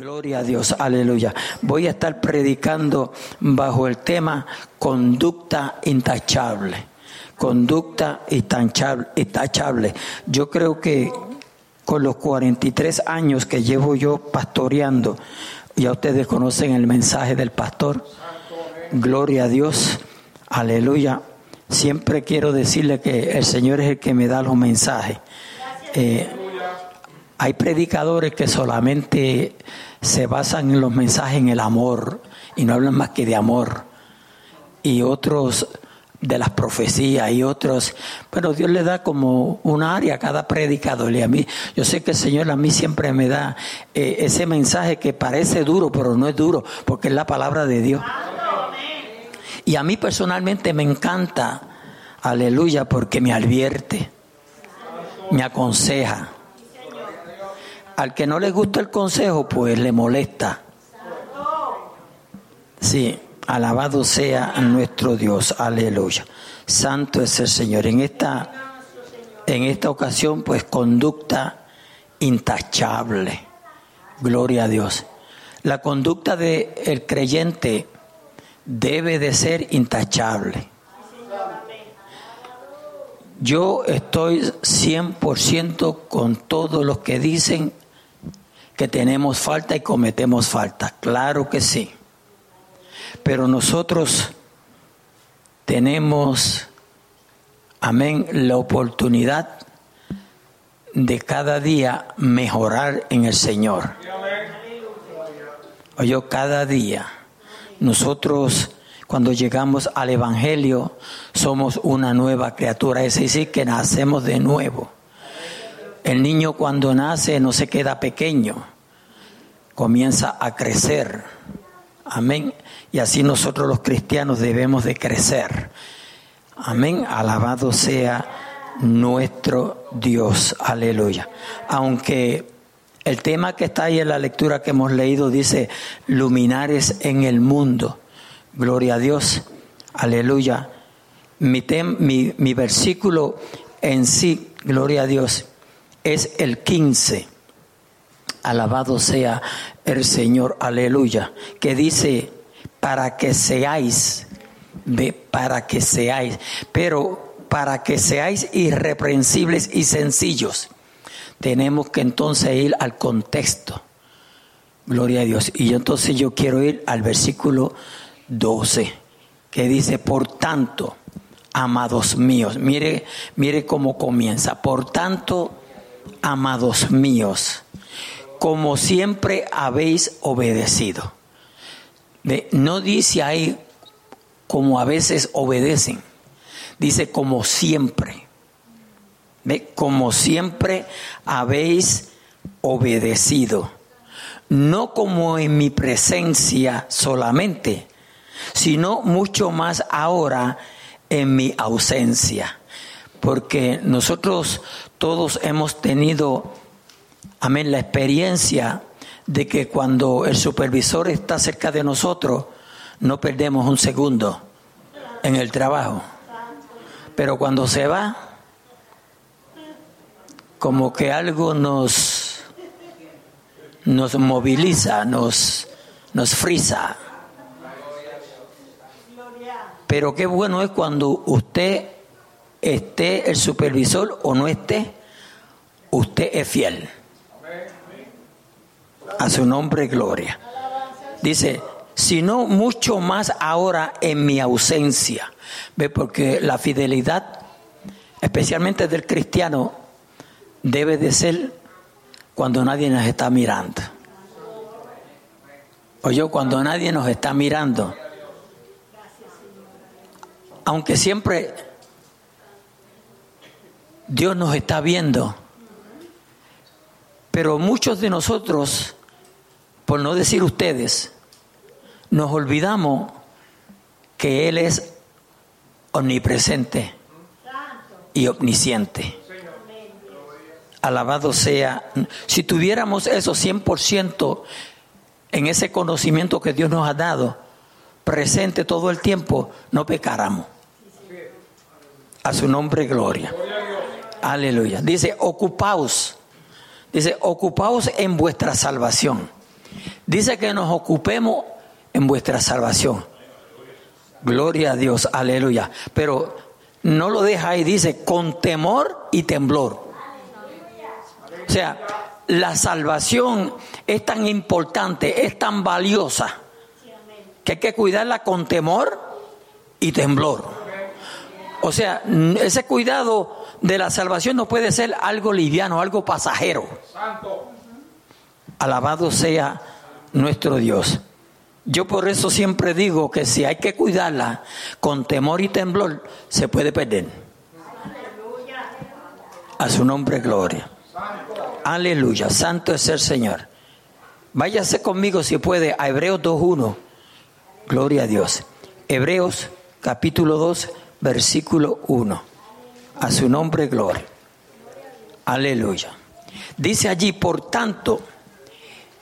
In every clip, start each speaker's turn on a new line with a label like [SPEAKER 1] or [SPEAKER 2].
[SPEAKER 1] Gloria a Dios, aleluya. Voy a estar predicando bajo el tema conducta intachable. Conducta intachable. Yo creo que con los 43 años que llevo yo pastoreando, ya ustedes conocen el mensaje del pastor. Gloria a Dios, aleluya. Siempre quiero decirle que el Señor es el que me da los mensajes. Eh, hay predicadores que solamente se basan en los mensajes en el amor y no hablan más que de amor. Y otros de las profecías y otros, pero Dios le da como un área a cada predicador. Y a mí, yo sé que el Señor a mí siempre me da eh, ese mensaje que parece duro, pero no es duro, porque es la palabra de Dios. Y a mí personalmente me encanta, aleluya, porque me advierte, me aconseja. Al que no le gusta el consejo, pues le molesta. Sí, alabado sea nuestro Dios, aleluya. Santo es el Señor. En esta, en esta ocasión, pues conducta intachable. Gloria a Dios. La conducta del el creyente debe de ser intachable. Yo estoy 100% con todos los que dicen que tenemos falta y cometemos falta. Claro que sí. Pero nosotros tenemos, amén, la oportunidad de cada día mejorar en el Señor. Oye, cada día nosotros cuando llegamos al Evangelio somos una nueva criatura, es decir, que nacemos de nuevo. El niño cuando nace no se queda pequeño, comienza a crecer. Amén. Y así nosotros los cristianos debemos de crecer. Amén. Alabado sea nuestro Dios. Aleluya. Aunque el tema que está ahí en la lectura que hemos leído dice luminares en el mundo. Gloria a Dios. Aleluya. Mi, mi, versículo en sí, gloria a Dios, es el 15. Alabado sea el Señor. Aleluya. Que dice, para que seáis, para que seáis, pero para que seáis irreprensibles y sencillos tenemos que entonces ir al contexto. Gloria a Dios. Y entonces yo quiero ir al versículo 12, que dice, por tanto, amados míos, mire, mire cómo comienza, por tanto, amados míos, como siempre habéis obedecido. No dice ahí como a veces obedecen, dice como siempre. Como siempre habéis obedecido, no como en mi presencia solamente, sino mucho más ahora en mi ausencia. Porque nosotros todos hemos tenido, amén, la experiencia de que cuando el supervisor está cerca de nosotros, no perdemos un segundo en el trabajo. Pero cuando se va, como que algo nos, nos moviliza, nos, nos frisa. Pero qué bueno es cuando usted esté el supervisor o no esté, usted es fiel. A su nombre, gloria. Dice, sino mucho más ahora en mi ausencia. ¿Ve? Porque la fidelidad, especialmente del cristiano, debe de ser cuando nadie nos está mirando. O yo cuando nadie nos está mirando. Aunque siempre Dios nos está viendo. Pero muchos de nosotros, por no decir ustedes, nos olvidamos que Él es omnipresente y omnisciente. Alabado sea. Si tuviéramos eso 100% en ese conocimiento que Dios nos ha dado, presente todo el tiempo, no pecáramos. A su nombre, gloria. Aleluya. Dice, ocupaos. Dice, ocupaos en vuestra salvación. Dice que nos ocupemos en vuestra salvación. Gloria a Dios, aleluya. Pero no lo deja ahí, dice, con temor y temblor. O sea, la salvación es tan importante, es tan valiosa, que hay que cuidarla con temor y temblor. O sea, ese cuidado de la salvación no puede ser algo liviano, algo pasajero. Alabado sea nuestro Dios. Yo por eso siempre digo que si hay que cuidarla con temor y temblor, se puede perder. A su nombre, gloria. Aleluya, santo es el Señor. Váyase conmigo si puede a Hebreos 2.1. Gloria a Dios. Hebreos capítulo 2, versículo 1. A su nombre, gloria. Aleluya. Dice allí, por tanto,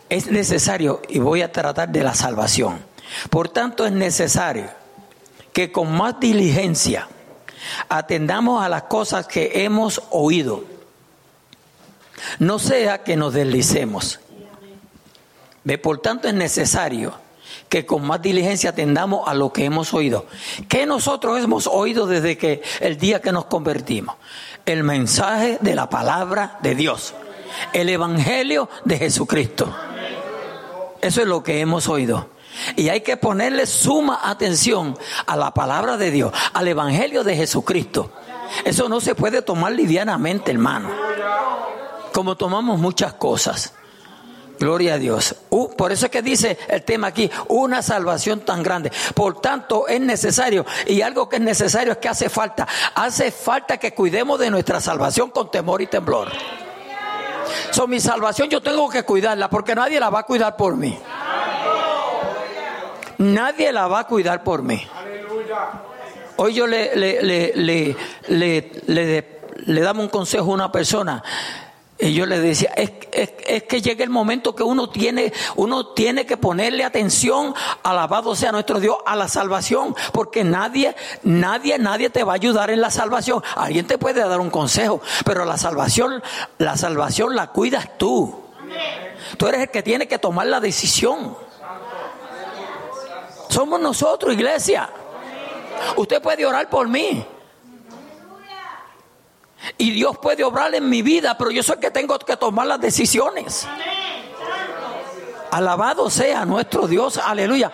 [SPEAKER 1] es necesario, y voy a tratar de la salvación, por tanto es necesario que con más diligencia atendamos a las cosas que hemos oído. No sea que nos deslicemos. Por tanto es necesario que con más diligencia atendamos a lo que hemos oído. ¿Qué nosotros hemos oído desde que el día que nos convertimos? El mensaje de la palabra de Dios, el evangelio de Jesucristo. Eso es lo que hemos oído. Y hay que ponerle suma atención a la palabra de Dios, al Evangelio de Jesucristo. Eso no se puede tomar livianamente, hermano. Como tomamos muchas cosas. Gloria a Dios. Uh, por eso es que dice el tema aquí, una salvación tan grande. Por tanto, es necesario, y algo que es necesario es que hace falta. Hace falta que cuidemos de nuestra salvación con temor y temblor. So, mi salvación yo tengo que cuidarla porque nadie la va a cuidar por mí. Nadie la va a cuidar por mí. Hoy yo le, le, le, le, le damos un consejo a una persona y yo le decía, es, es, que llega el momento que uno tiene, uno tiene que ponerle atención, alabado sea nuestro Dios, a la salvación, porque nadie, nadie, nadie te va a ayudar en la salvación. Alguien te puede dar un consejo, pero la salvación, la salvación la cuidas tú. Tú eres el que tiene que tomar la decisión. Somos nosotros, iglesia. Usted puede orar por mí. Y Dios puede obrar en mi vida, pero yo soy el que tengo que tomar las decisiones. Alabado sea nuestro Dios, aleluya.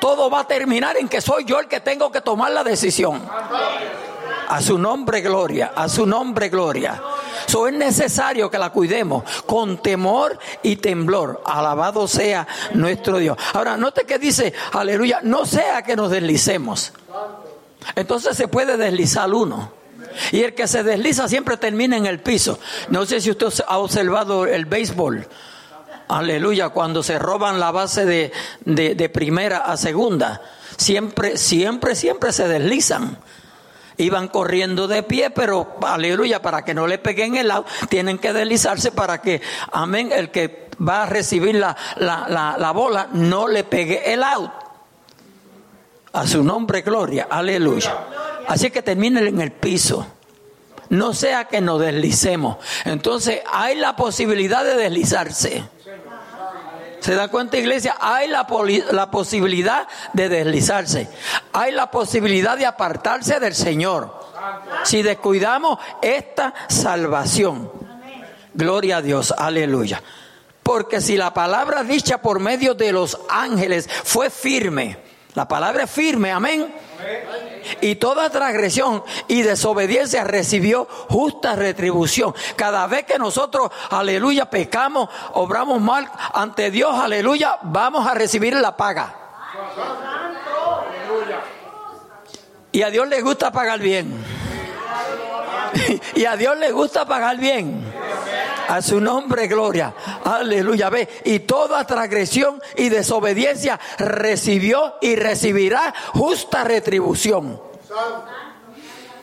[SPEAKER 1] Todo va a terminar en que soy yo el que tengo que tomar la decisión. A su nombre gloria, a su nombre gloria. Eso es necesario que la cuidemos con temor y temblor. Alabado sea nuestro Dios. Ahora, note que dice, aleluya, no sea que nos deslicemos. Entonces se puede deslizar uno. Y el que se desliza siempre termina en el piso. No sé si usted ha observado el béisbol. Aleluya, cuando se roban la base de, de, primera a segunda, siempre, siempre, siempre se deslizan. Iban corriendo de pie, pero aleluya, para que no le peguen el out, tienen que deslizarse para que, amén, el que va a recibir la, la, la bola no le pegue el out. A su nombre, gloria, aleluya. Así que terminen en el piso. No sea que nos deslicemos. Entonces hay la posibilidad de deslizarse. ¿Se da cuenta, iglesia? Hay la, la, posibilidad de deslizarse. Hay la posibilidad de apartarse del Señor. Si descuidamos esta salvación. Gloria a Dios, aleluya. Porque si la palabra dicha por medio de los ángeles fue firme, la palabra es firme, amén. Y toda transgresión y desobediencia recibió justa retribución. Cada vez que nosotros, aleluya, pecamos, obramos mal ante Dios, aleluya, vamos a recibir la paga. Y a Dios le gusta pagar bien. Y a Dios le gusta pagar bien. A su nombre, gloria. Aleluya. Ve. Y toda transgresión y desobediencia recibió y recibirá justa retribución.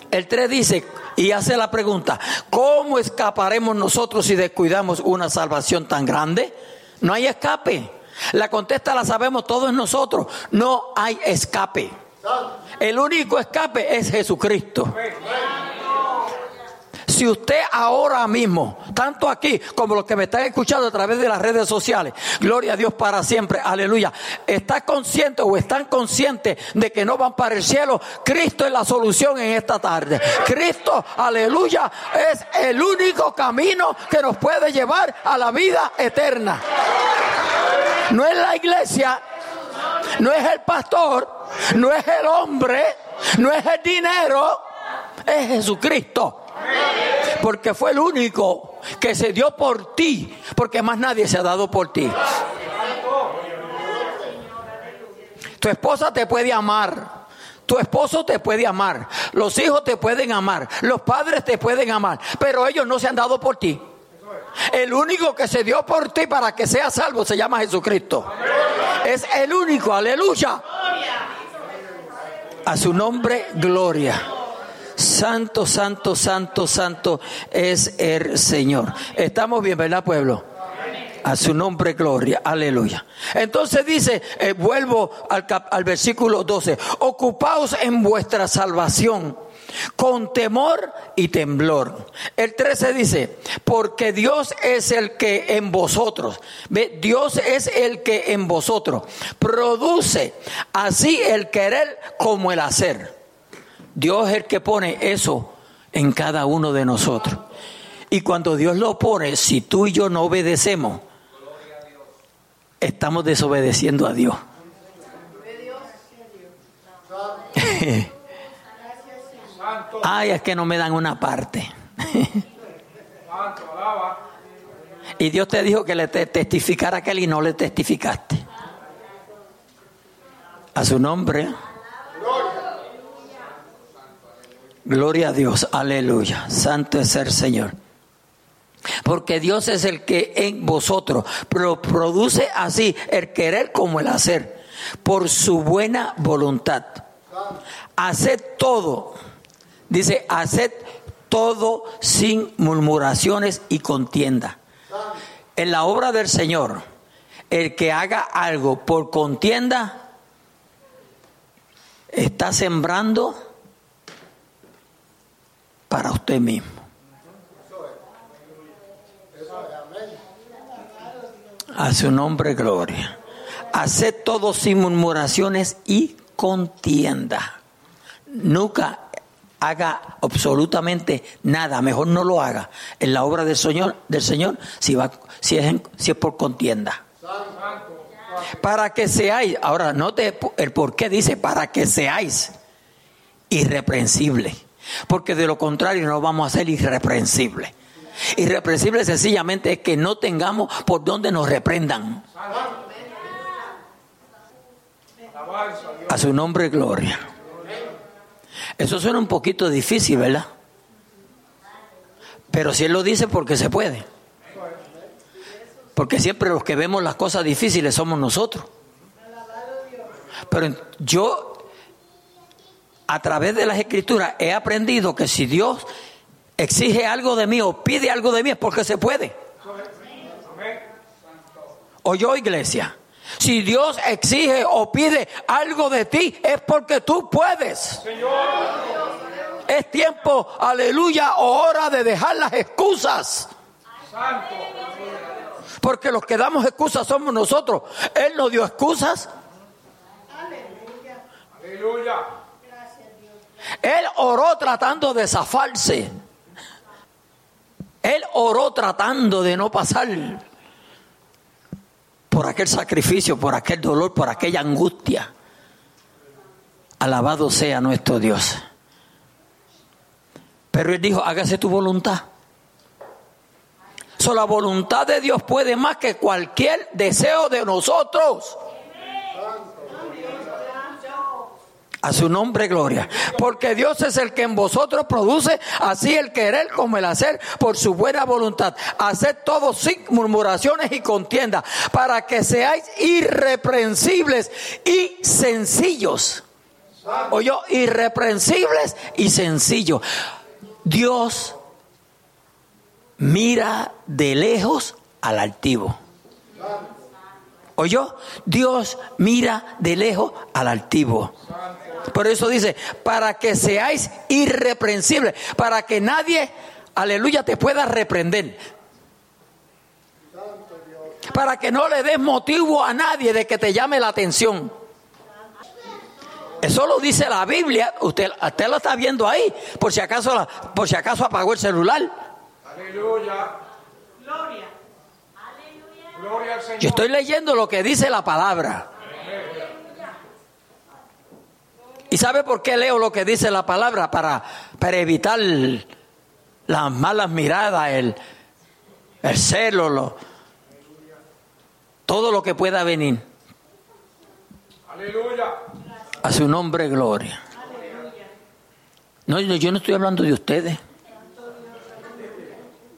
[SPEAKER 1] El 3 dice, y hace la pregunta, ¿cómo escaparemos nosotros si descuidamos una salvación tan grande? No hay escape. La contesta la sabemos todos nosotros. No hay escape. El único escape es Jesucristo. Si usted ahora mismo, tanto aquí como los que me están escuchando a través de las redes sociales, gloria a Dios para siempre, aleluya, está consciente o están conscientes de que no van para el cielo, Cristo es la solución en esta tarde. Cristo, aleluya, es el único camino que nos puede llevar a la vida eterna. No es la iglesia, no es el pastor, no es el hombre, no es el dinero, es Jesucristo. Porque fue el único que se dio por ti, porque más nadie se ha dado por ti. Tu esposa te puede amar. Tu esposo te puede amar, los hijos te pueden amar, los padres te pueden amar, pero ellos no se han dado por ti. El único que se dio por ti para que seas salvo se llama Jesucristo. Es el único, aleluya. A su nombre, gloria. Santo, santo, santo, santo es el Señor. Estamos bien, ¿verdad, pueblo? A su nombre, gloria. Aleluya. Entonces dice, eh, vuelvo al, al versículo 12, ocupaos en vuestra salvación con temor y temblor. El 13 dice, porque Dios es el que en vosotros. Dios es el que en vosotros produce así el querer como el hacer. Dios es el que pone eso en cada uno de nosotros. Y cuando Dios lo pone, si tú y yo no obedecemos, estamos desobedeciendo a Dios. Ay, es que no me dan una parte. y Dios te dijo que le testificara a aquel y no le testificaste. A su nombre. Gloria a Dios, aleluya. Santo es el Señor. Porque Dios es el que en vosotros produce así el querer como el hacer, por su buena voluntad. Haced todo Dice, haced todo sin murmuraciones y contienda. En la obra del Señor, el que haga algo por contienda, está sembrando para usted mismo. A su nombre, gloria. Haced todo sin murmuraciones y contienda. Nunca haga absolutamente nada, mejor no lo haga en la obra del Señor, si, va, si, es, por contienda. Para que seáis, ahora note el por qué dice para que seáis irreprensibles, porque de lo contrario no vamos a ser irreprensibles. Irreprensible sencillamente es que no tengamos por donde nos reprendan. A su nombre, gloria. Eso suena un poquito difícil, ¿verdad? Pero si Él lo dice porque se puede. Porque siempre los que vemos las cosas difíciles somos nosotros. Pero yo, a través de las escrituras, he aprendido que si Dios exige algo de mí o pide algo de mí es porque se puede. O yo, iglesia. Si Dios exige o pide algo de ti, es porque tú puedes. Es tiempo, aleluya, o hora de dejar las excusas. Porque los que damos excusas somos nosotros. Él no dio excusas. Aleluya. Él oró tratando de zafarse. Él oró tratando de no pasar por aquel sacrificio, por aquel dolor, por aquella angustia. Alabado sea nuestro Dios. Pero él dijo, hágase tu voluntad. So, la voluntad de Dios puede más que cualquier deseo de nosotros. A su nombre, gloria. Porque Dios es el que en vosotros produce así el querer como el hacer por su buena voluntad. Haced todo sin murmuraciones y contienda para que seáis irreprensibles y sencillos. Oye, irreprensibles y sencillos. Dios mira de lejos al altivo. Oyó, Dios mira de lejos al altivo. Por eso dice, para que seáis irreprensibles, para que nadie aleluya, te pueda reprender. Para que no le des motivo a nadie de que te llame la atención. Eso lo dice la Biblia. Usted, usted lo está viendo ahí. Por si acaso, por si acaso apagó el celular. Aleluya. Gloria. Gloria al Señor. Yo estoy leyendo lo que dice la palabra. ¿Y sabe por qué leo lo que dice la palabra? Para, para evitar las malas miradas, el, el celo, lo, todo lo que pueda venir. Aleluya. A su nombre, gloria. No, yo no estoy hablando de ustedes.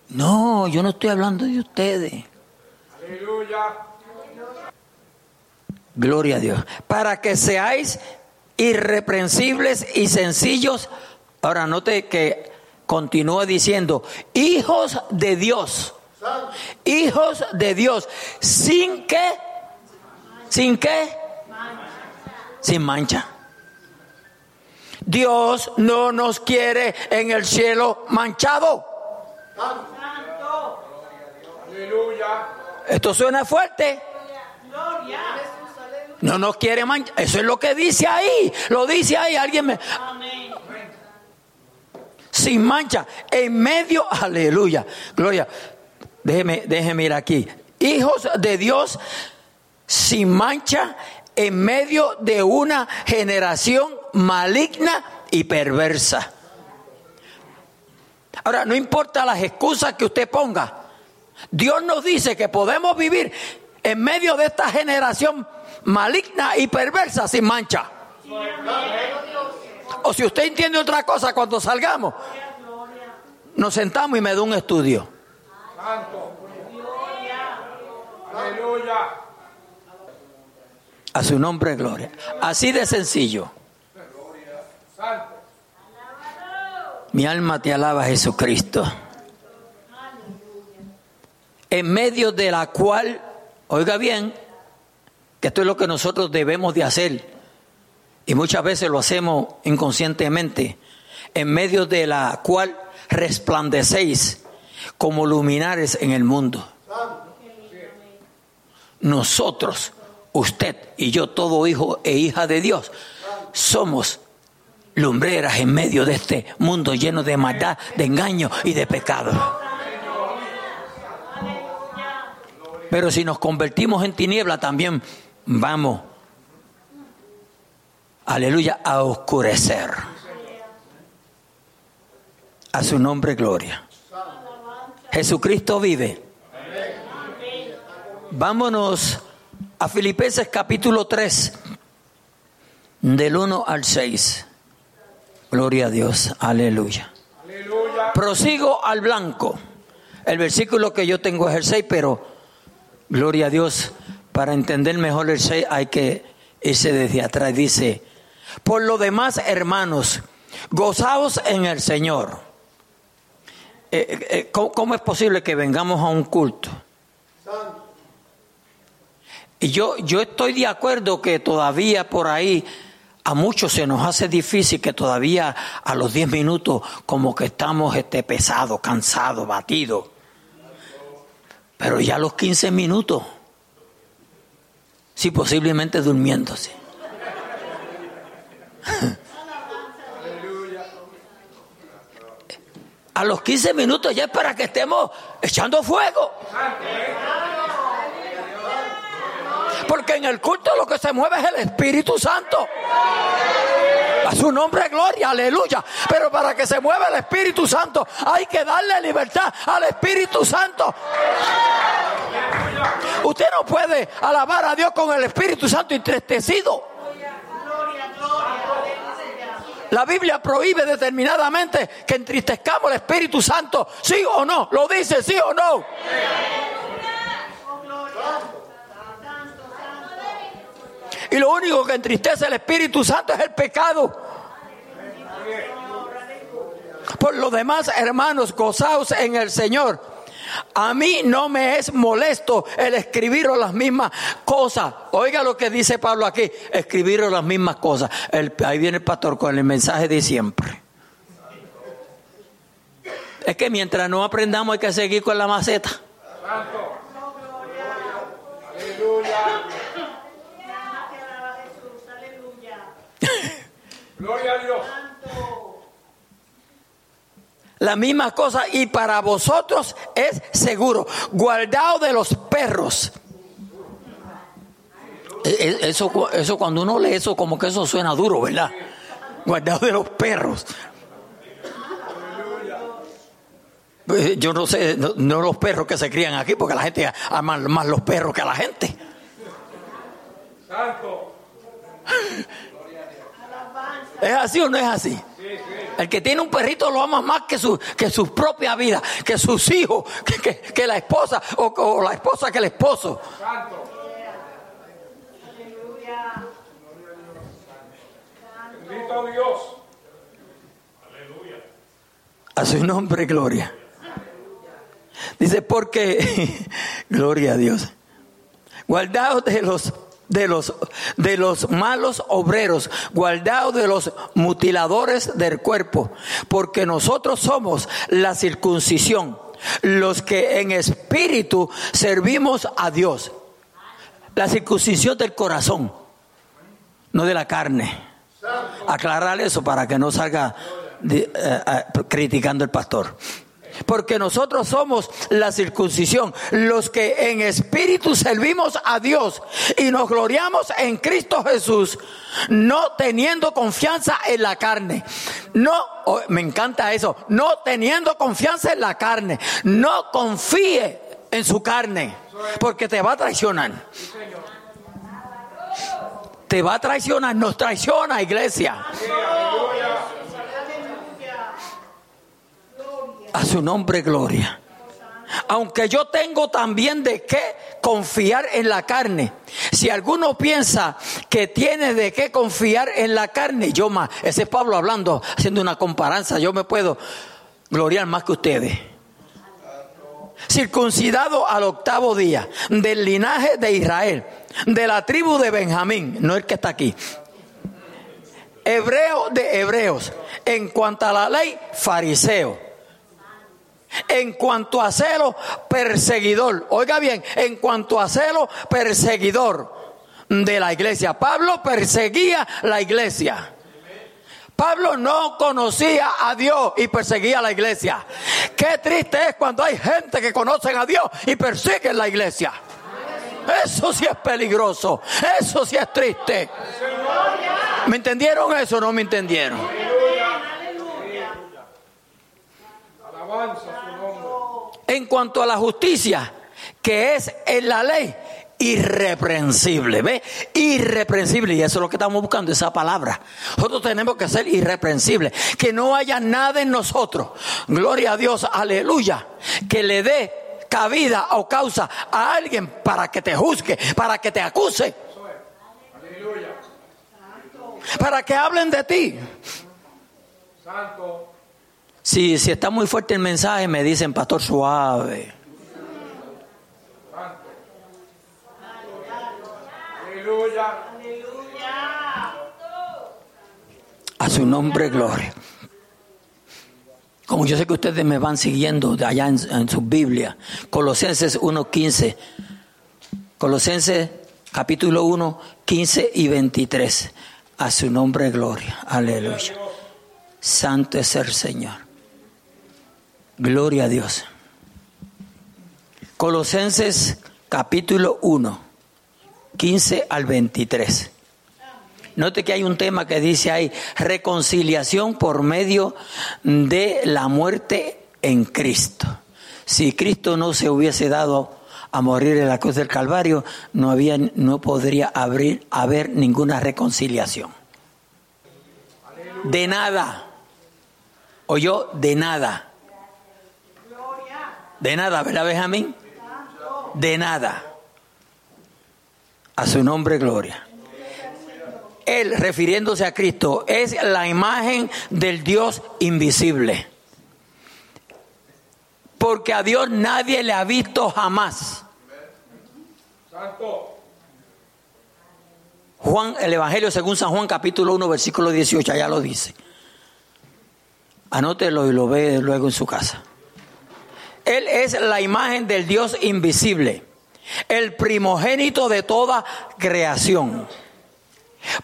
[SPEAKER 1] No, yo no estoy hablando de ustedes. Aleluya. Gloria a Dios. Para que seáis irreprensibles y sencillos. Ahora note que continúa diciendo, hijos de Dios. Hijos de Dios. Sin que, sin que, sin mancha. Dios no nos quiere en el cielo manchado. Esto suena fuerte. No nos quiere manchar. Eso es lo que dice ahí. Lo dice ahí. Alguien me. Sin mancha. En medio. Aleluya. Gloria. Déjeme, déjeme ir aquí. Hijos de Dios sin mancha en medio de una generación maligna y perversa. Ahora, no importa las excusas que usted ponga. Dios nos dice que podemos vivir en medio de esta generación maligna y perversa sin mancha. O si usted entiende otra cosa, cuando salgamos, nos sentamos y me da un estudio. A su nombre, gloria. Así de sencillo. Mi alma te alaba, Jesucristo. En medio de la cual, oiga bien, que esto es lo que nosotros debemos de hacer, y muchas veces lo hacemos inconscientemente, en medio de la cual resplandecéis como luminares en el mundo. Nosotros, usted y yo, todo hijo e hija de Dios, somos lumbreras en medio de este mundo lleno de maldad, de engaño y de pecado. Pero si nos convertimos en tiniebla también vamos, aleluya, a oscurecer. A su nombre, gloria. Jesucristo vive. Vámonos a Filipenses capítulo 3, del 1 al 6. Gloria a Dios, aleluya. Prosigo al blanco. El versículo que yo tengo es el 6, pero gloria a Dios, para entender mejor el 6 hay que irse desde atrás. Dice, por lo demás, hermanos, gozaos en el Señor. Eh, eh, eh, ¿cómo, es posible que vengamos a un culto? Y yo, yo estoy de acuerdo que todavía por ahí a muchos se nos hace difícil que todavía a los 10 minutos como que estamos este, pesados, cansados, batidos. Pero ya a los 15 minutos Sí, posiblemente durmiéndose. A los 15 minutos ya es para que estemos echando fuego. Porque en el culto lo que se mueve es el Espíritu Santo. A su nombre gloria, aleluya. Pero para que se mueva el Espíritu Santo hay que darle libertad al Espíritu Santo. Usted no puede alabar a Dios con el Espíritu Santo entristecido. La Biblia prohíbe determinadamente que entristezcamos el Espíritu Santo, sí o no. Lo dice, sí o no. Y lo único que entristece el Espíritu Santo es el pecado. Por lo demás, hermanos, gozaos en el Señor. A mí no me es molesto el escribir las mismas cosas. Oiga lo que dice Pablo aquí, escribir las mismas cosas. ahí viene el pastor con el mensaje de siempre. Es que mientras no aprendamos hay que seguir con la maceta.
[SPEAKER 2] Santo. Aleluya. Gloria a Dios.
[SPEAKER 1] La misma cosa y para vosotros es seguro. Guardado de los perros. E- e- Eso, eso cuando uno lee eso como que eso suena duro, ¿verdad? Guardado de los perros. Eh, Yo no sé, no, no los perros que se crían aquí, porque la gente ama más los perros que a la gente.
[SPEAKER 2] Santo.
[SPEAKER 1] ¿Es así o no es así? El que tiene un perrito lo ama más que su, que su propia vida, que sus hijos, que, que- que la esposa o, o la esposa que el esposo.
[SPEAKER 2] Santo. Bendito Dios.
[SPEAKER 1] A su nombre, gloria. Dice, porque, gloria a Dios. Guardaos de los, de los, de los malos obreros, guardaos de los mutiladores del cuerpo, porque nosotros somos la circuncisión, los que en espíritu servimos a Dios. La circuncisión del corazón, no de la carne. Aclarar eso para que no salga eh, eh, criticando el pastor. Porque nosotros somos la circuncisión, los que en espíritu servimos a Dios y nos gloriamos en Cristo Jesús, no teniendo confianza en la carne. No, oh, me encanta eso, no teniendo confianza en la carne. No confíe en su carne, porque te va a traicionar. Te va a traicionar, nos traiciona, iglesia. A su nombre, gloria. Aunque yo tengo también de qué confiar en la carne. Si alguno piensa que tiene de qué confiar en la carne, yo más, ese es Pablo hablando, haciendo una comparanza, yo me puedo gloriar más que ustedes. Circuncidado al octavo día, del linaje de Israel, de la tribu de Benjamín, no el que está aquí. Hebreo de hebreos, en cuanto a la ley, fariseo. En cuanto a celo, perseguidor. Oiga bien, en cuanto a celo, perseguidor de la iglesia. Pablo perseguía la iglesia. Pablo no conocía a Dios y perseguía a la iglesia. Qué triste es cuando hay gente que conocen a Dios y persiguen la iglesia. Eso sí es peligroso. Eso sí es triste. ¿Me entendieron eso o no me entendieron?
[SPEAKER 2] Alabanza.
[SPEAKER 1] En cuanto a la justicia, que es en la ley, irreprensible, ¿ve? Irreprensible, y eso es lo que estamos buscando, esa palabra. Nosotros tenemos que ser irreprensibles, que no haya nada en nosotros, gloria a Dios, aleluya, que le dé cabida o causa a alguien para que te juzgue, para que te acuse, para que hablen de ti.
[SPEAKER 2] Santo.
[SPEAKER 1] Si, si está muy fuerte el mensaje, me dicen, pastor, suave.
[SPEAKER 2] Santo. Aleluya.
[SPEAKER 1] A su nombre, gloria. Como yo sé que ustedes me van siguiendo de allá en, en su Biblia, Colosenses 1.15. Colosenses capítulo 1, 15 y 23. A su nombre, gloria. Aleluya. Santo es el Señor. Gloria a Dios. Colosenses capítulo 1, 15 al 23. Note que hay un tema que dice ahí, reconciliación por medio de la muerte en Cristo. Si Cristo no se hubiese dado a morir en la cruz del Calvario, no, no podría abrir, haber ninguna reconciliación. De nada. O yo, de nada. De nada, ¿verdad, Benjamín? De nada. A su nombre, gloria. Él, refiriéndose a Cristo, es la imagen del Dios invisible. Porque a Dios nadie le ha visto jamás.
[SPEAKER 2] Santo.
[SPEAKER 1] Juan, el Evangelio según San Juan capítulo 1 versículo 18, allá lo dice. Anótelo y lo ve luego en su casa. Él es la imagen del Dios invisible, el primogénito de toda creación.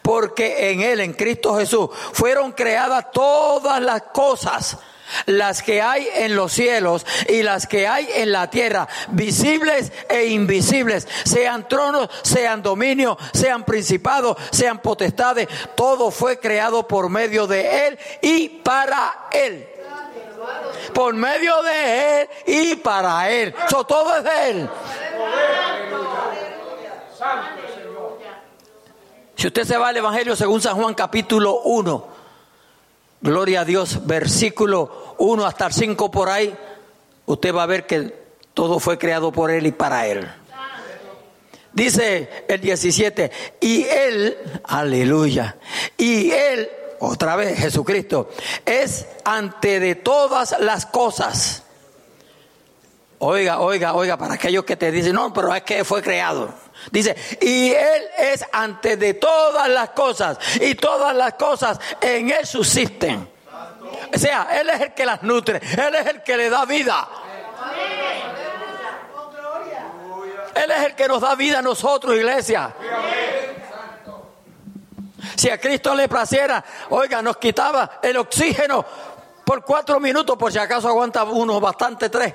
[SPEAKER 1] Porque en Él, en Cristo Jesús, fueron creadas todas las cosas las que hay en los cielos y las que hay en la tierra, visibles e invisibles, sean tronos, sean dominios, sean principados, sean potestades, todo fue creado por medio de Él y para Él. Por medio de Él y para Él. todo es de Él. Si usted se va al Evangelio según San Juan capítulo 1, gloria a Dios, versículo 1 hasta el 5 por ahí, usted va a ver que todo fue creado por Él y para Él. Dice el 17, y Él, aleluya, y Él, otra vez Jesucristo, es ante de todas las cosas. Oiga, oiga, oiga, para aquellos que te dicen, no, pero es que fue creado. Dice, y Él es ante de todas las cosas, y todas las cosas en Él subsisten. O sea, Él es el que las nutre, Él es el que le da vida. Él es el que nos da vida a nosotros, iglesia. Si a Cristo le placiera, oiga, nos quitaba el oxígeno por cuatro minutos, por si acaso aguanta uno bastante tres.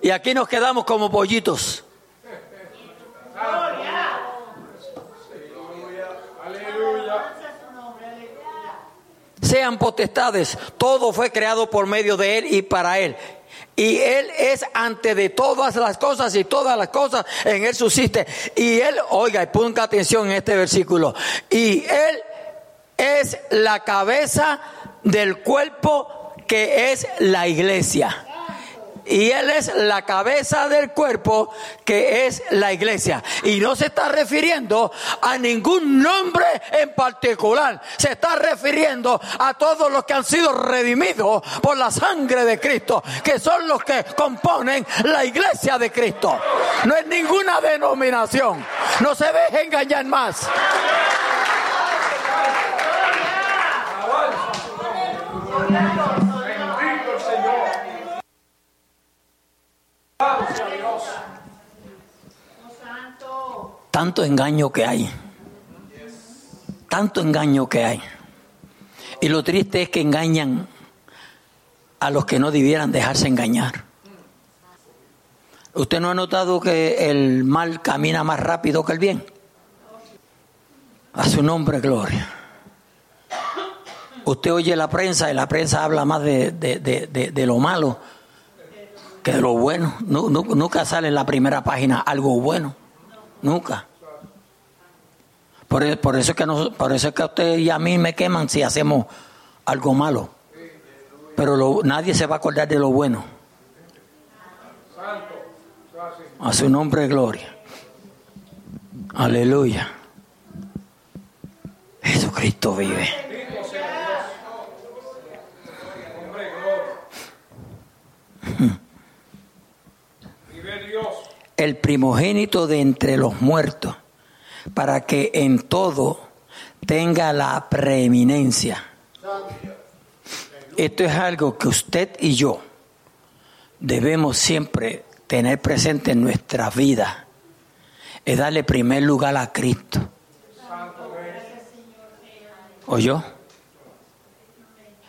[SPEAKER 1] Y aquí nos quedamos como pollitos. Sean potestades, todo fue creado por medio de Él y para Él. Y Él es ante de todas las cosas y todas las cosas en Él subsiste. Y Él, oiga, y ponga atención en este versículo. Y Él es la cabeza del cuerpo que es la iglesia y Él es la cabeza del cuerpo que es la iglesia. Y no se está refiriendo a ningún nombre en particular, se está refiriendo a todos los que han sido redimidos por la sangre de Cristo, que son los que componen la iglesia de Cristo. No es ninguna denominación, no se deje engañar más. Tanto engaño que hay. Tanto engaño que hay. Y lo triste es que engañan a los que no debieran dejarse engañar. ¿Usted no ha notado que el mal camina más rápido que el bien? A su nombre, gloria. Usted oye la prensa y la prensa habla más de, de lo malo que de lo bueno. nunca sale en la primera página algo bueno. Nunca. Por, e, por, eso es que por eso es que usted y a mí me queman si hacemos algo malo. Pero nadie se va a acordar de lo bueno. A su nombre gloria. Aleluya. Jesucristo vive. El primogénito de entre los muertos para que en todo tenga la preeminencia. Esto es algo que usted y yo debemos siempre tener presente en nuestra vida. Es darle primer lugar a Cristo. yo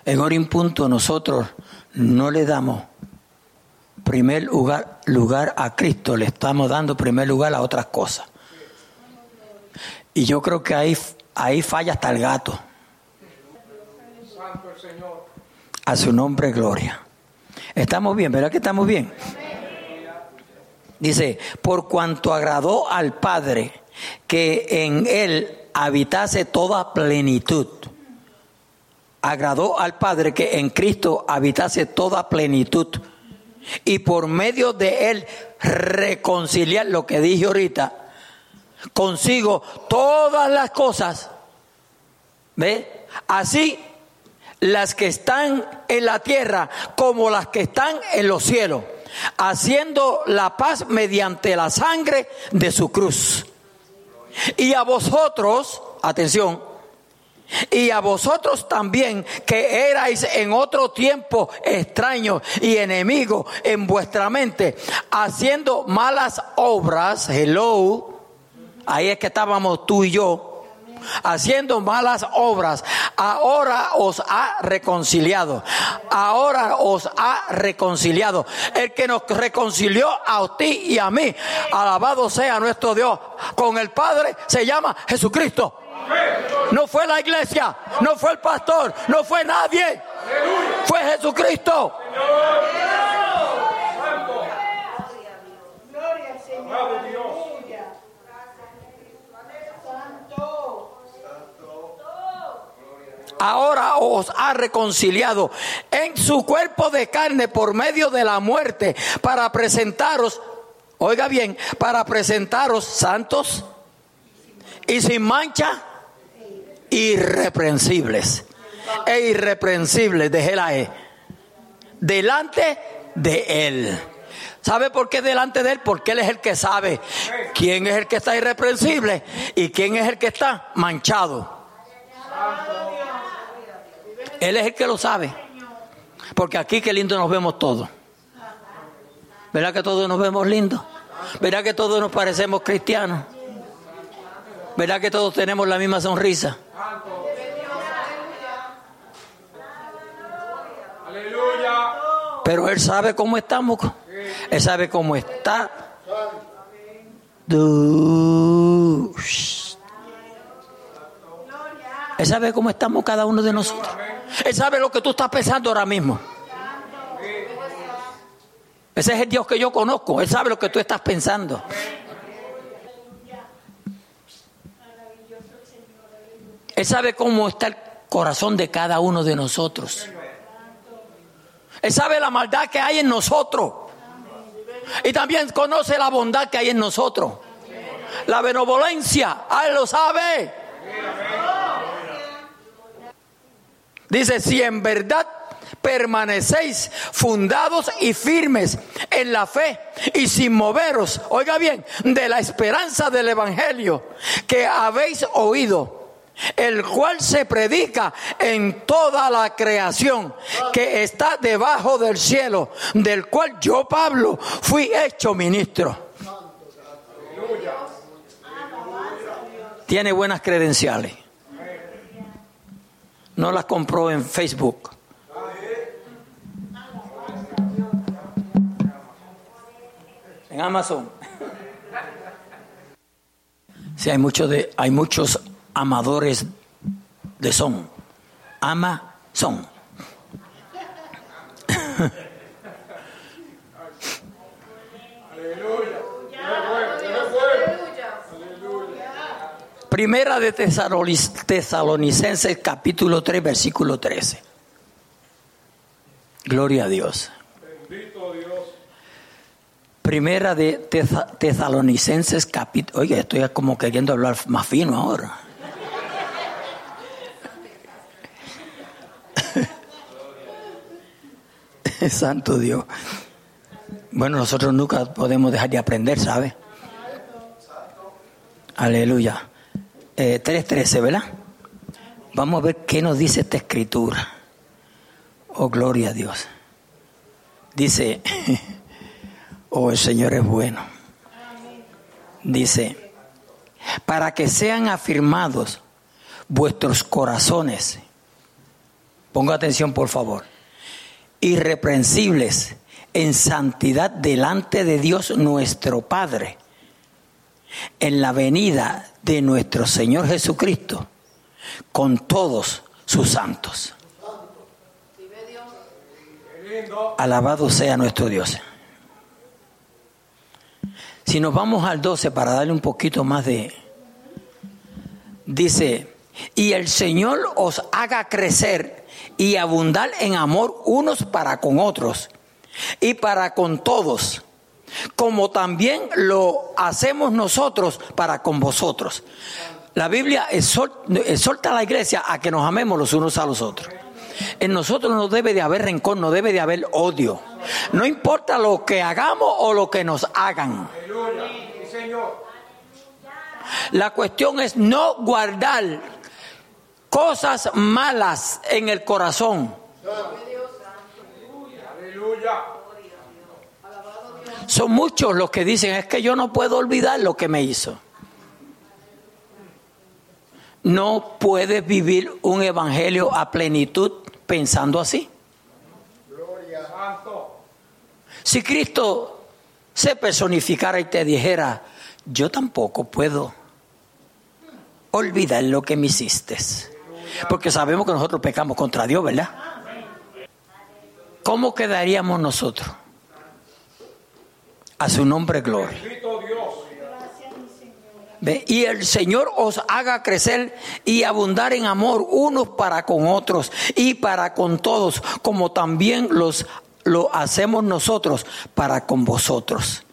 [SPEAKER 1] En Orin Punto nosotros no le damos primer lugar, lugar a Cristo, le estamos dando primer lugar a otras cosas. Y yo creo que ahí, ahí falla hasta el gato. A su nombre, gloria. Estamos bien, ¿verdad que estamos bien? Dice, por cuanto agradó al Padre que en él habitase toda plenitud. Agradó al Padre que en Cristo habitase toda plenitud. Y por medio de él reconciliar lo que dije ahorita consigo todas las cosas. ¿Ve? Así las que están en la tierra como las que están en los cielos, haciendo la paz mediante la sangre de su cruz. Y a vosotros, atención, y a vosotros también, que erais en otro tiempo extraños y enemigos en vuestra mente, haciendo malas obras, hello, ahí es que estábamos tú y yo, haciendo malas obras, ahora os ha reconciliado, ahora os ha reconciliado. El que nos reconcilió a ti y a mí, alabado sea nuestro Dios, con el Padre se llama Jesucristo. No fue la iglesia, no fue el pastor, no fue nadie. Fue Jesucristo. Ahora os ha reconciliado en su cuerpo de carne por medio de la muerte para presentaros, oiga bien, para presentaros santos y sin mancha, irreprensibles. E irreprensibles, de la. Delante de Él. ¿Sabe por qué delante de Él? Porque Él es el que sabe quién es el que está irreprensible y quién es el que está manchado. Él es el que lo sabe. Porque aquí qué lindo nos vemos todos. ¿Verdad que todos nos vemos lindos? ¿Verdad que todos nos parecemos cristianos? ¿Verdad que todos tenemos la misma sonrisa?
[SPEAKER 2] Aleluya.
[SPEAKER 1] Pero Él sabe cómo estamos. Él sabe cómo está. Él sabe cómo estamos cada uno de nosotros. Él sabe lo que tú estás pensando ahora mismo. Ese es el Dios que yo conozco. Él sabe lo que tú estás pensando. Él sabe cómo está el corazón de cada uno de nosotros. Él sabe la maldad que hay en nosotros. Y también conoce la bondad que hay en nosotros. La benevolencia, Él lo sabe. Dice, si en verdad permanecéis fundados y firmes en la fe y sin moveros, oiga bien, de la esperanza del Evangelio que habéis oído, el cual se predica en toda la creación que está debajo del cielo, del cual yo, Pablo, fui hecho ministro. Tiene buenas credenciales. No las compró en Facebook. En Amazon. Sí, hay muchos de, hay muchos amadores de son. Ama son. Primera de Tesalonic- Tesalonicenses capítulo 3 versículo 13. Gloria a Dios.
[SPEAKER 2] Bendito Dios.
[SPEAKER 1] Primera de Tesa- Tesalonicenses capítulo... Oye, estoy como queriendo hablar más fino ahora. Santo Dios. Bueno, nosotros nunca podemos dejar de aprender, ¿sabe? Aleluya. Eh, 3.13, ¿verdad? Vamos a ver qué nos dice esta escritura. Oh, gloria a Dios. Dice... Oh, el Señor es bueno. Dice, para que sean afirmados vuestros corazones, ponga atención por favor, irreprensibles en santidad delante de Dios nuestro Padre, en la venida de nuestro Señor Jesucristo, con todos sus santos. Alabado sea nuestro Dios. Si nos vamos al 12 para darle un poquito más de... Dice, y el Señor os haga crecer y abundar en amor unos para con otros y para con todos, como también lo hacemos nosotros para con vosotros. La Biblia exhor- exhorta a la iglesia a que nos amemos los unos a los otros. En nosotros no debe de haber rencor, no debe de haber odio. No importa lo que hagamos o lo que nos hagan. La cuestión es no guardar cosas malas en el corazón. Son muchos los que dicen, es que yo no puedo olvidar lo que me hizo. No puedes vivir un evangelio a plenitud pensando así. Si Cristo se personificara y te dijera, yo tampoco puedo olvidar lo que me hiciste. Porque sabemos que nosotros pecamos contra Dios, ¿verdad? ¿Cómo quedaríamos nosotros? A su nombre, gloria. Y el Señor os haga crecer y abundar en amor unos para con otros y para con todos, como también los, lo hacemos nosotros para con vosotros.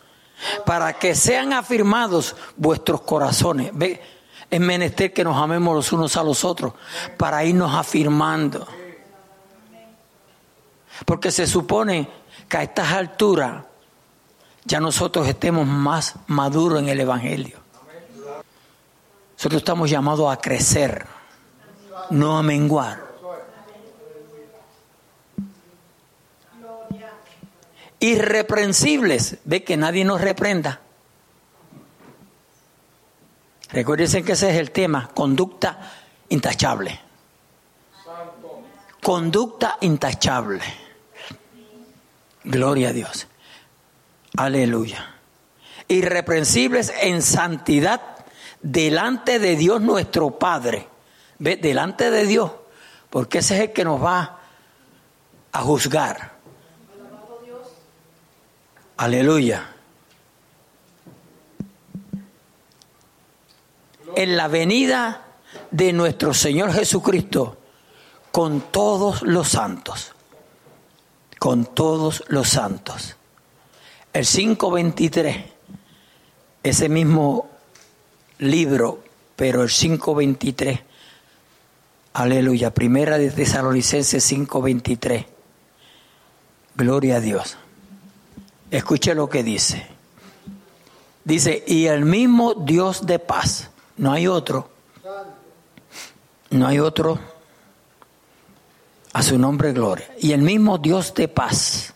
[SPEAKER 1] Para que sean afirmados vuestros corazones. Ve, es menester que nos amemos los unos a los otros para irnos afirmando. Porque se supone que a estas alturas ya nosotros estemos más maduros en el Evangelio. Nosotros estamos llamados a crecer, no a menguar. Irreprensibles, ve que nadie nos reprenda. Recuérdense que ese es el tema, conducta intachable. Conducta intachable. Gloria a Dios. Aleluya. Irreprensibles en santidad delante de Dios nuestro Padre. Delante de Dios, porque ese es el que nos va a juzgar. Aleluya. En la venida de nuestro Señor Jesucristo con todos los santos. Con todos los santos. El 523, ese mismo libro, pero el 523. Aleluya, primera de Tesalonicenses 5:23. Gloria a Dios. Escuche lo que dice. Dice, y el mismo Dios de paz, no hay otro, no hay otro, a su nombre gloria, y el mismo Dios de paz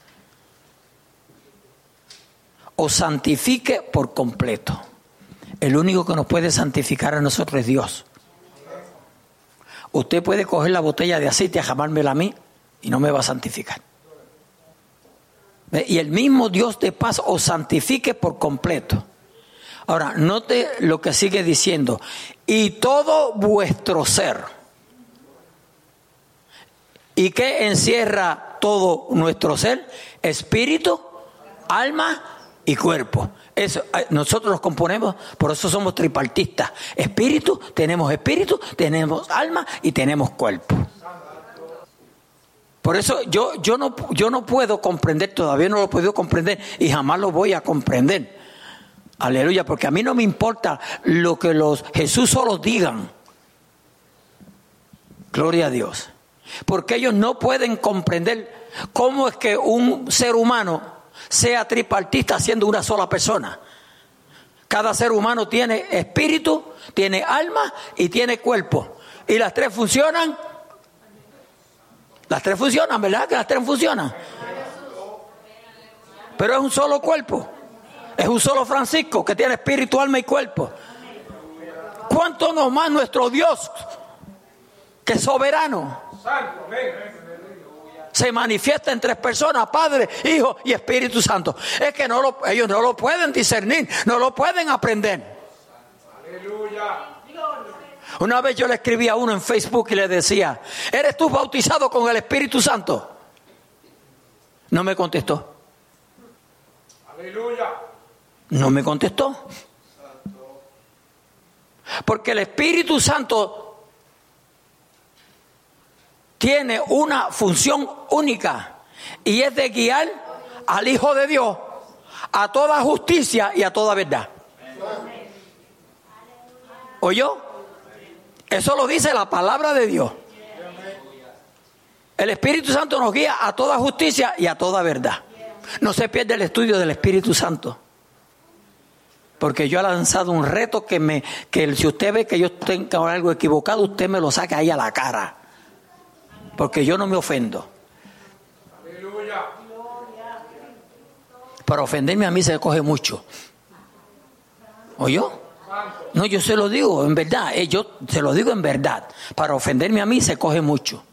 [SPEAKER 1] os santifique por completo. El único que nos puede santificar a nosotros es Dios. Usted puede coger la botella de aceite y jamármela a mí y no me va a santificar. Y el mismo Dios de paz os santifique por completo. Ahora, note lo que sigue diciendo. Y todo vuestro ser. ¿Y qué encierra todo nuestro ser? Espíritu, alma y cuerpo. Eso, eh, nosotros los componemos, por eso somos tripartistas. Espíritu, tenemos espíritu, tenemos alma y tenemos cuerpo. Por eso yo, yo, no, yo no puedo comprender, todavía no lo he podido comprender y jamás lo voy a comprender. Aleluya, porque a mí no me importa lo que los Jesús solo digan. Gloria a Dios. Porque ellos no pueden comprender cómo es que un ser humano sea tripartista siendo una sola persona. Cada ser humano tiene espíritu, tiene alma y tiene cuerpo. Y las tres funcionan. Las tres funcionan, ¿verdad? Que las tres funcionan. Pero es un solo cuerpo. Es un solo Francisco que tiene espíritu, alma y cuerpo. ¿Cuánto no más nuestro Dios, que es soberano, se manifiesta en tres personas, Padre, Hijo y Espíritu Santo. Es que ellos no lo pueden discernir, no lo pueden aprender.
[SPEAKER 2] Aleluya.
[SPEAKER 1] Una vez yo le escribí a uno en Facebook y le decía, ¿eres tú bautizado con el Espíritu Santo? No me contestó.
[SPEAKER 2] Aleluya.
[SPEAKER 1] No me contestó. Porque el Espíritu Santo tiene una función única y es de guiar al Hijo de Dios a toda justicia y a toda verdad. ¿Oyó? Eso lo dice la palabra de Dios. El Espíritu Santo nos guía a toda justicia y a toda verdad. No se pierde el estudio del Espíritu Santo. Porque yo he lanzado un reto que me, que si usted ve que yo tengo algo equivocado, usted me lo saca ahí a la cara. Porque yo no me ofendo.
[SPEAKER 2] Aleluya.
[SPEAKER 1] Para ofenderme a mí se coge mucho. ¿Oyó? No, yo se lo digo en verdad. eh, Yo se lo digo en verdad. Para ofenderme a mí se coge mucho.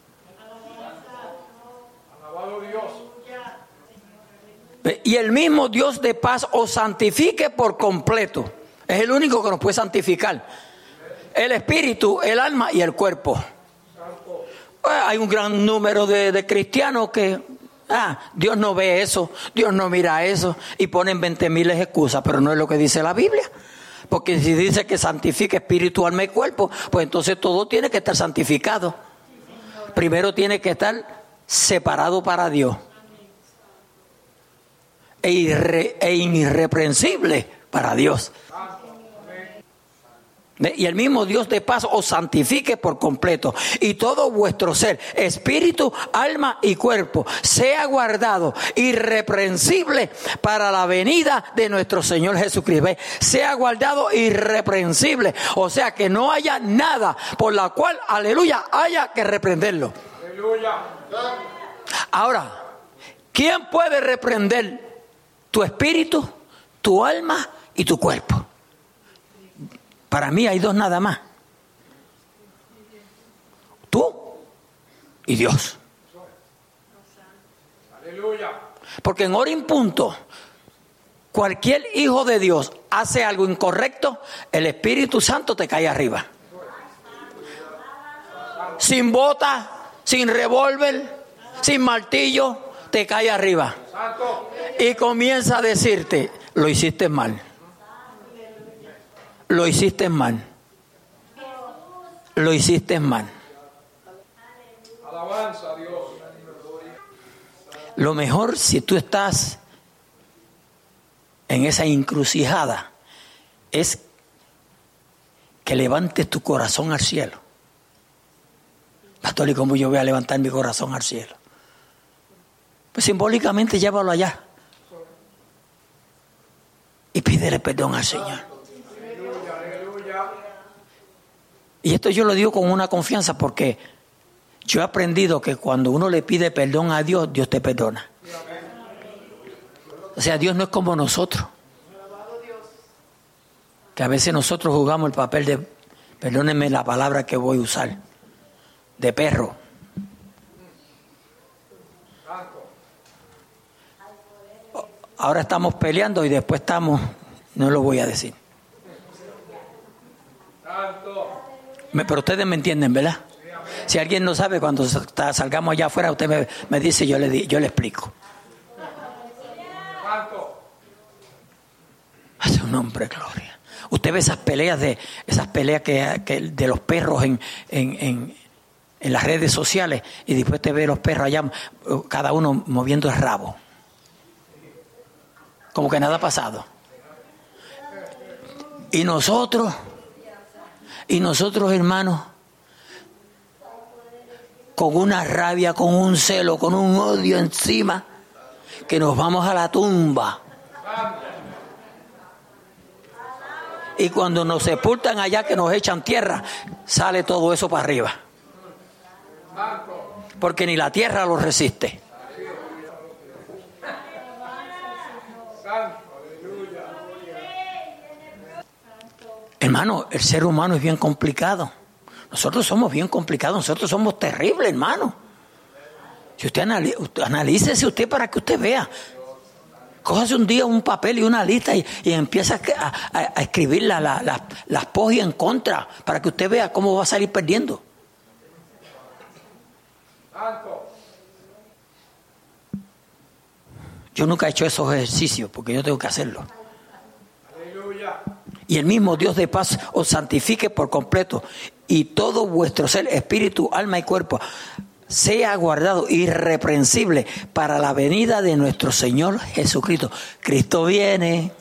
[SPEAKER 2] Alabado Dios.
[SPEAKER 1] Ve, Y el mismo Dios de paz os santifique por completo. Es el único que nos puede santificar. El espíritu, el alma y el cuerpo. Eh, Hay un gran número de, de cristianos que, ah, Dios no ve eso, Dios no mira eso, y ponen 20 miles excusas, pero no es lo que dice la Biblia. Porque si dice que santifica espíritu, alma y cuerpo, pues entonces todo tiene que estar santificado. Primero tiene que estar separado para Dios e, irre- e irreprensible para Dios. Y el mismo Dios de paz os santifique por completo y todo vuestro ser, espíritu, alma y cuerpo, sea guardado irreprensible para la venida de nuestro Señor Jesucristo. Sea guardado irreprensible, o sea que no haya nada por la cual, aleluya, haya que reprenderlo.
[SPEAKER 2] Aleluya.
[SPEAKER 1] Ahora, ¿quién puede reprender tu espíritu, tu alma y tu cuerpo? Para mí hay dos nada más. Tú y Dios.
[SPEAKER 2] Aleluya.
[SPEAKER 1] Porque en hora y punto, cualquier hijo de Dios hace algo incorrecto, el Espíritu Santo te cae arriba. Sin bota, sin revólver, sin martillo, te cae arriba. Y comienza a decirte, lo hiciste mal. Lo hiciste mal. Lo hiciste mal. Lo mejor si tú estás en esa encrucijada es que levantes tu corazón al cielo. Pastor, ¿y cómo yo voy a levantar mi corazón al cielo? Pues simbólicamente llévalo allá. Y pídele perdón al Señor. Y esto yo lo digo con una confianza porque yo he aprendido que cuando uno le pide perdón a Dios, Dios te perdona. O sea, Dios no es como nosotros. Que a veces nosotros jugamos el papel de, perdónenme la palabra que voy a usar, de perro. Ahora estamos peleando y después estamos, no lo voy a decir. Me- Pero ustedes me entienden, ¿verdad? Si alguien no sabe, cuando sa- salgamos allá afuera, usted me, dice, yo le, yo le explico. Hace un hombre, gloria. Usted ve esas peleas de esas peleas que, de los perros en, en, en, en las redes sociales y después te ve los perros allá, cada uno moviendo el rabo. Como que nada ha pasado. Y nosotros, y nosotros hermanos, con una rabia, con un celo, con un odio encima, que nos vamos a la tumba. Y cuando nos sepultan allá, que nos echan tierra, sale todo eso para arriba. Porque ni la tierra lo resiste. Hermano, el ser humano es bien complicado. Nosotros somos bien complicados, nosotros somos terribles, hermano. Si usted, anali- usted- analícese usted para que usted vea. Cójase un día un papel y una lista y, empieza a, escribir la- la- la- las pos y en contra para que usted vea cómo va a salir perdiendo. Yo nunca he hecho esos ejercicios porque yo tengo que hacerlo. Y el mismo Dios de paz os santifique por completo y todo vuestro ser, espíritu, alma y cuerpo, sea guardado irreprensible para la venida de nuestro Señor Jesucristo. Cristo viene.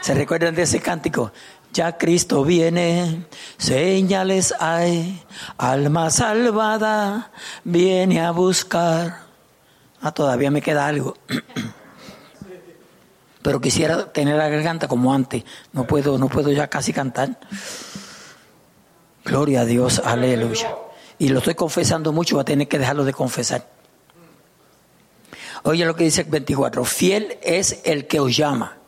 [SPEAKER 1] ¿Se recuerdan de ese cántico? Ya Cristo viene, señales hay, alma salvada, viene a buscar. Ah, todavía me queda algo. pero quisiera tener la garganta como antes. No puedo, no puedo ya casi cantar. Gloria a Dios, aleluya. Y lo estoy confesando mucho, va a tener que dejarlo de confesar. Oye lo que dice el 24, fiel es el que os llama.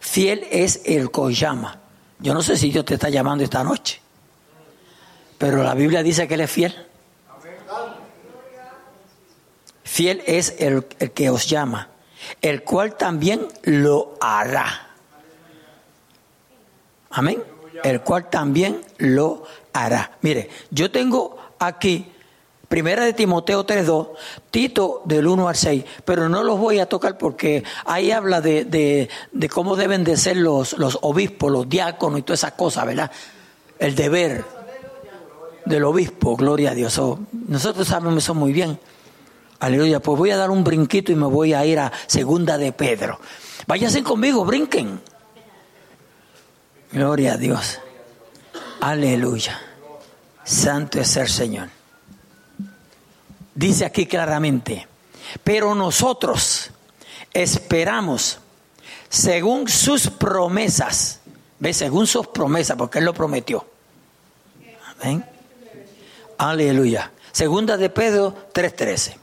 [SPEAKER 1] Fiel es el que os llama. Yo no sé si Dios te está llamando esta noche, pero la Biblia dice que Él es fiel. Fiel es el, el que os llama, el cual también lo hará. Amén. El cual también lo hará. Mire, yo tengo aquí Primera de Timoteo 3.2, Tito del 1 al 6, pero no los voy a tocar porque ahí habla de, de, cómo deben de ser los, los obispos, los diáconos y todas esas cosas, ¿verdad? El deber del obispo, gloria a Dios. Oh, nosotros sabemos eso muy bien. Aleluya. Pues voy a dar un brinquito y me voy a ir a Segunda de Pedro. Váyanse conmigo, brinquen. Gloria a Dios. Aleluya. Santo es el Señor. Dice aquí claramente, pero nosotros esperamos según sus promesas. ¿Ve? Según sus promesas, porque Él lo prometió. Amén. Aleluya. Segunda de Pedro 3:13.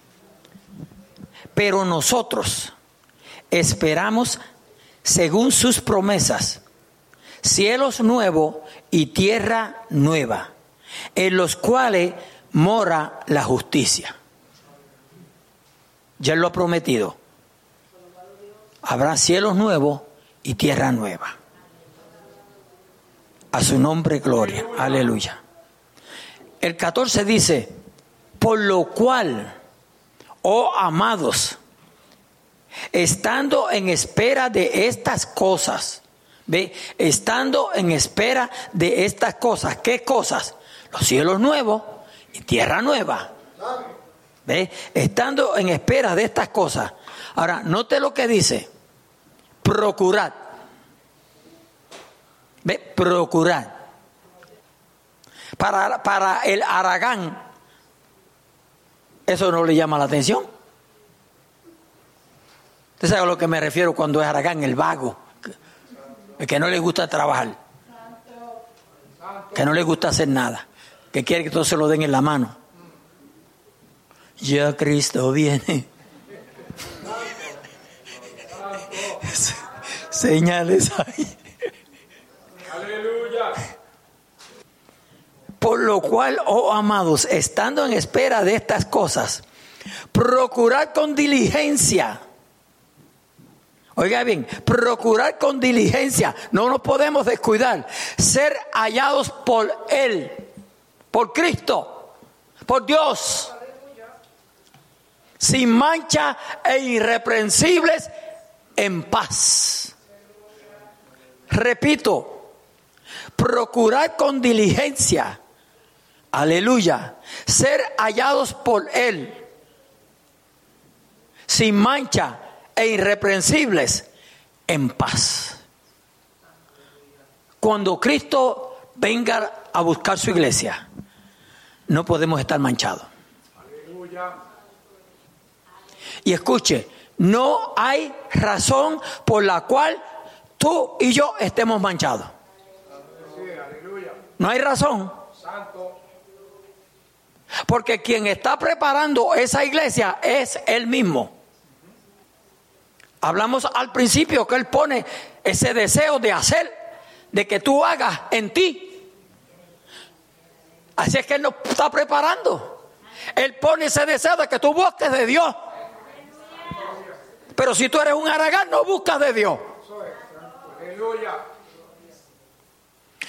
[SPEAKER 1] Pero nosotros esperamos según sus promesas cielos nuevos y tierra nueva, en los cuales mora la justicia. Ya lo ha prometido. Habrá cielos nuevos y tierra nueva. A su nombre, gloria. Aleluya. El 14 dice, por lo cual, oh amados, estando en espera de estas cosas, ve, estando en espera de estas cosas, ¿qué cosas? Los cielos nuevos y tierra nueva. ¿Ve? Estando en espera de estas cosas. Ahora, note lo que dice. Procurad. ¿Ve? Procurad. Para, para el Aragán, eso no le llama la atención. Usted sabe a lo que me refiero cuando es Aragán, el vago, el que no le gusta trabajar, que no le gusta hacer nada, que quiere que todo se lo den en la mano. Ya Cristo viene. Señales ahí.
[SPEAKER 2] Aleluya.
[SPEAKER 1] Por lo cual, oh amados, estando en espera de estas cosas, procurad con diligencia. Oiga bien, procurar con diligencia, no nos podemos descuidar, ser hallados por Él, por Cristo, por Dios, sin mancha e irreprensibles en paz. Repito, procurar con diligencia, aleluya, ser hallados por Él, sin mancha e irreprensibles en paz. Cuando Cristo venga a buscar su iglesia, no podemos estar manchados.
[SPEAKER 2] Aleluya.
[SPEAKER 1] Y escuche, no hay razón por la cual tú y yo estemos manchados. No hay razón. Porque quien está preparando esa iglesia es Él mismo. Hablamos al principio que Él pone ese deseo de hacer, de que tú hagas en ti. Así es que Él nos está preparando. Él pone ese deseo de que tú busques de Dios. Pero si tú eres un aragán, no buscas de Dios.
[SPEAKER 2] Aleluya.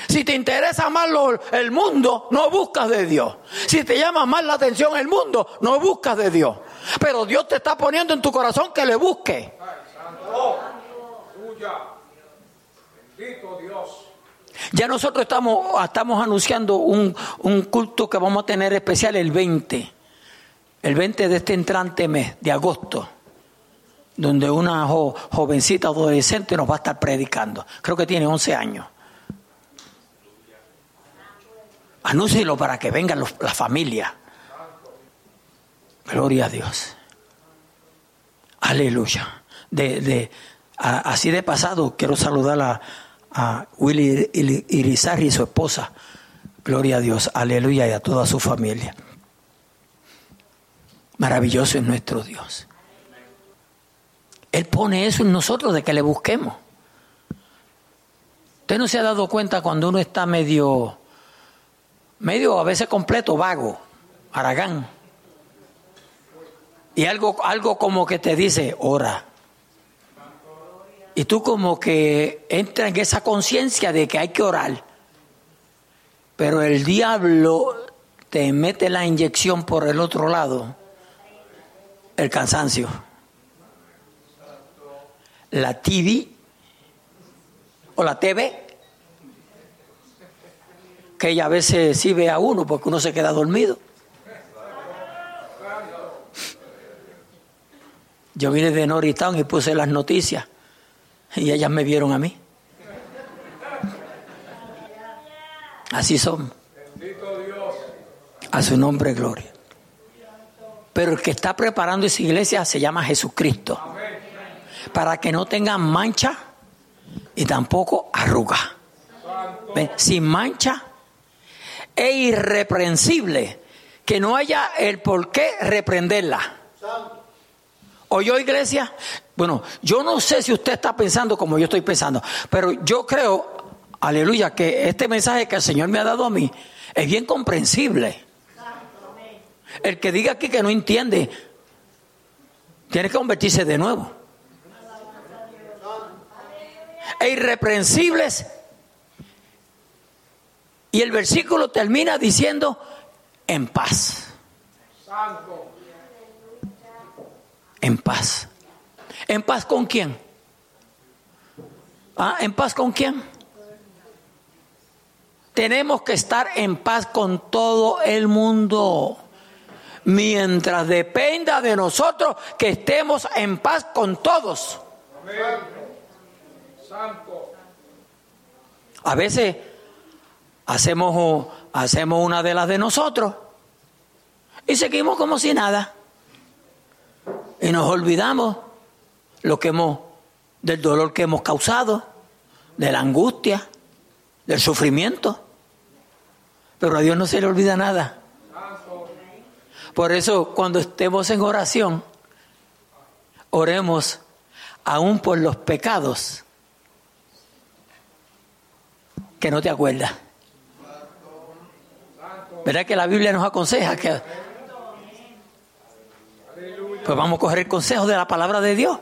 [SPEAKER 1] Si te interesa más lo- el mundo, no buscas de Dios. Si te llama más la atención el mundo, no buscas de Dios. Pero Dios te está poniendo en tu corazón que le busque. Ya nosotros estamos, estamos anunciando un, un culto que vamos a tener especial el 20. El 20 de este entrante mes de agosto. Donde una jo- jovencita adolescente nos va a estar predicando. Creo que tiene 11 años. Anúncielo para que vengan los- la familia. Gloria a Dios. Aleluya. De, de así de pasado, quiero saludar a, a Willy Irizarry y su esposa. Gloria a Dios, aleluya, y a toda su familia. Maravilloso es nuestro Dios. Él pone eso en nosotros de que le busquemos. Usted no se ha dado cuenta cuando uno está medio, medio a veces completo, vago, aragán. Y algo, algo como que te dice, ora. Y tú como que entras en esa conciencia de que hay que orar. Pero el diablo te mete la inyección por el otro lado, el cansancio. La TV o la TV, que ella a veces sí ve a uno porque uno se queda dormido. Yo vine de Norristown y puse las noticias y ellas me vieron a mí. Así son. A su nombre, gloria. Pero el que está preparando esa iglesia se llama Jesucristo. Para que no tengan mancha y tampoco arruga. Sin mancha e irreprensible. Que no haya el por qué reprenderla. ¿Oyó iglesia? Bueno, yo no sé si usted está pensando como yo estoy pensando, pero yo creo, aleluya, que este mensaje que el Señor me ha dado a mí es bien comprensible. El que diga aquí que no entiende, tiene que convertirse de nuevo. E irreprensibles. Y el versículo termina diciendo, en paz, en paz. ¿En paz con quién? ¿Ah? ¿En paz con quién? Tenemos que estar en paz con todo el mundo. Mientras dependa de nosotros que estemos en paz con todos. A veces hacemos, hacemos una de las de nosotros y seguimos como si nada. Y nos olvidamos lo que hemos, del dolor que hemos causado, de la angustia, del sufrimiento. Pero a Dios no se le olvida nada. Por eso cuando estemos en oración, oremos aún por los pecados que no te acuerdas. ¿Verdad que la Biblia nos aconseja que pues vamos a coger el consejo de la palabra de Dios?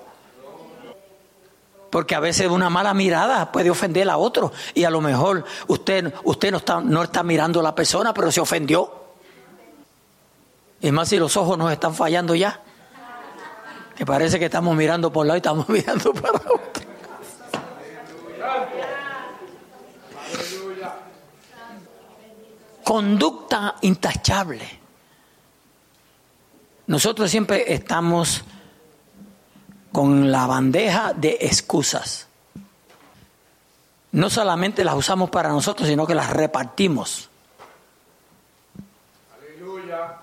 [SPEAKER 1] Porque a veces una mala mirada puede ofender a otro y a lo mejor usted, usted no, está, no está mirando a la persona, pero se ofendió. Y más si los ojos nos están fallando ya. Que parece que estamos mirando por un lado y estamos mirando para otro. Conducta intachable. Nosotros siempre estamos con la bandeja de excusas. No solamente las usamos para nosotros, sino que las repartimos.
[SPEAKER 2] Aleluya.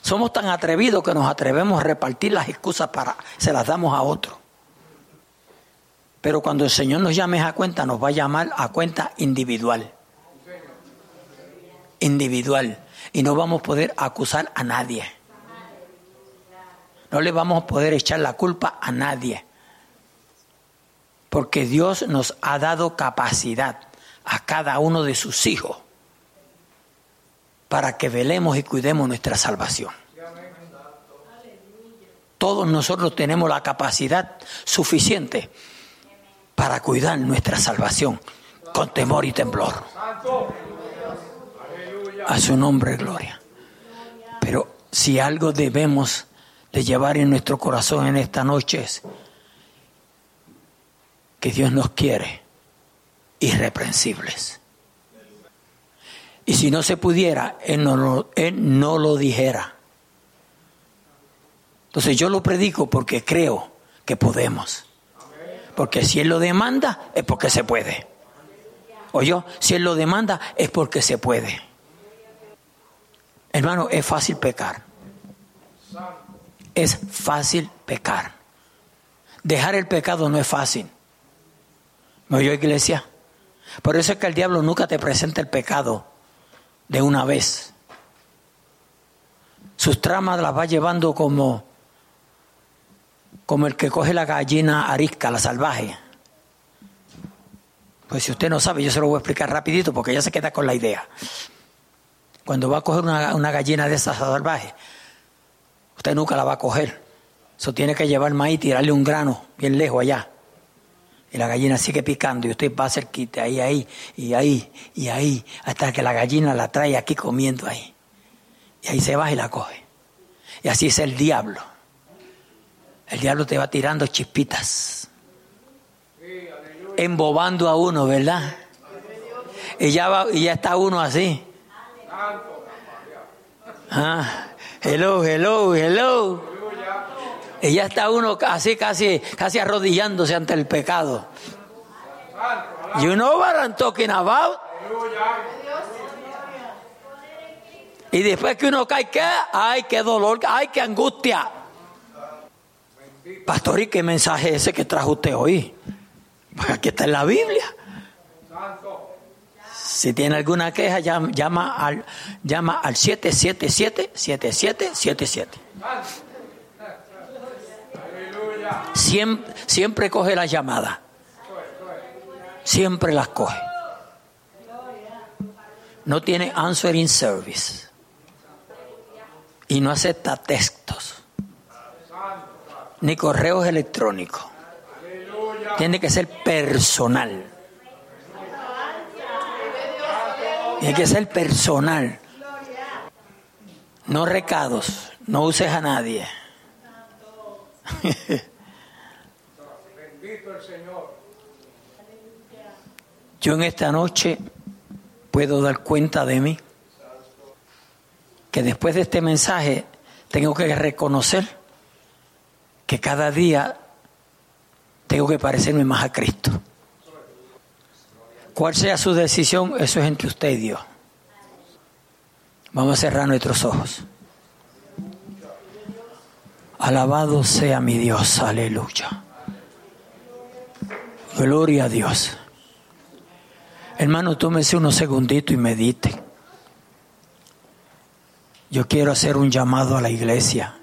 [SPEAKER 1] Somos tan atrevidos que nos atrevemos a repartir las excusas para, se las damos a otro. Pero cuando el Señor nos llame a cuenta, nos va a llamar a cuenta individual. Individual. Y no vamos a poder acusar a nadie. No le vamos a poder echar la culpa a nadie. Porque Dios nos ha dado capacidad a cada uno de sus hijos para que velemos y cuidemos nuestra salvación. Todos nosotros tenemos la capacidad suficiente para cuidar nuestra salvación con temor y temblor. A su nombre, gloria. Pero si algo debemos de llevar en nuestro corazón en esta noche es que Dios nos quiere irreprensibles. Y si no se pudiera, Él no lo, él no lo dijera. Entonces yo lo predico porque creo que podemos. Porque si Él lo demanda, es porque se puede. O yo, si Él lo demanda, es porque se puede. Hermano, es fácil pecar. Es fácil pecar. Dejar el pecado no es fácil. ¿Me oyó iglesia? Por eso es que el diablo nunca te presenta el pecado de una vez. Sus tramas las va llevando como, como el que coge la gallina arisca, la salvaje. Pues si usted no sabe, yo se lo voy a explicar rapidito porque ya se queda con la idea. Cuando va a coger una, una gallina de esas salvajes, usted nunca la va a coger. Eso tiene que llevar maíz y tirarle un grano bien lejos allá. Y la gallina sigue picando y usted va a cerquita, ahí, ahí, y ahí, y ahí, hasta que la gallina la trae aquí comiendo ahí. Y ahí se va y la coge. Y así es el diablo. El diablo te va tirando chispitas. Embobando a uno, ¿verdad? Y ya, va, y ya está uno así. Ah, hello, hello, hello. Y ya está uno así casi, casi arrodillándose ante el pecado. You know what I'm talking about? Y después que uno cae, ¿qué? ¡Ay, qué dolor! ¡Ay, qué angustia! Pastor, ¿y qué mensaje ese que trajo usted hoy? Pues aquí está en la Biblia. Si tiene alguna queja, llama, llama al, llama al 777-7777. Siempre, siempre coge la llamada. Siempre las coge. No tiene answering service. Y no acepta textos. Ni correos electrónicos. Tiene que ser personal. Tiene que ser personal. No recados. No uses a nadie.
[SPEAKER 2] Bendito el Señor.
[SPEAKER 1] Yo en esta noche puedo dar cuenta de mí que después de este mensaje tengo que reconocer que cada día tengo que parecerme más a Cristo. Cuál sea su decisión, eso es entre usted y Dios. Vamos a cerrar nuestros ojos. Alabado sea mi Dios, aleluya. Gloria a Dios. Hermano, tómese unos segunditos y medite. Yo quiero hacer un llamado a la iglesia.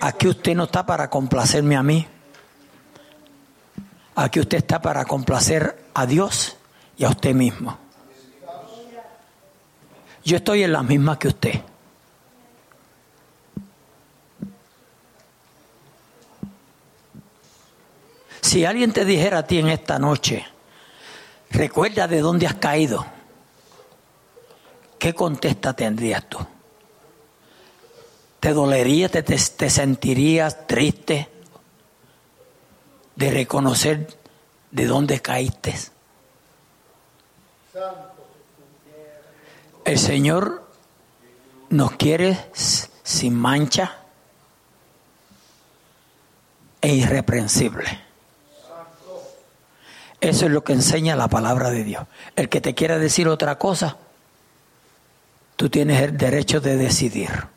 [SPEAKER 1] Aquí usted no está para complacerme a mí. Aquí usted está para complacer a Dios y a usted mismo. Yo estoy en la misma que usted. Si alguien te dijera a ti en esta noche, recuerda de dónde has caído, ¿qué contesta tendrías tú? ¿Te dolería, te, te, te sentirías triste de reconocer de dónde caíste? El Señor nos quiere sin mancha e irreprensible. Eso es lo que enseña la palabra de Dios. El que te quiera decir otra cosa, tú tienes el derecho de decidir.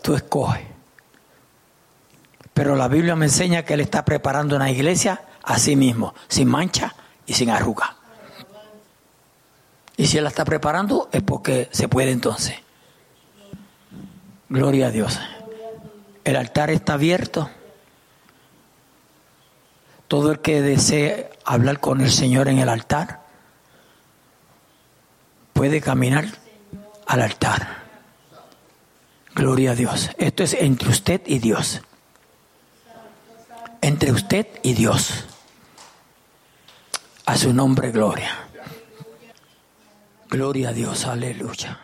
[SPEAKER 1] Tú escoges. Pero la Biblia me enseña que Él está preparando una iglesia a sí mismo, sin mancha y sin arruga. Y si Él la está preparando es porque se puede entonces. Gloria a Dios. El altar está abierto. Todo el que desee hablar con el Señor en el altar puede caminar al altar. Gloria a Dios. Esto es entre usted y Dios. Entre usted y Dios. A su nombre, gloria. Gloria a Dios, aleluya.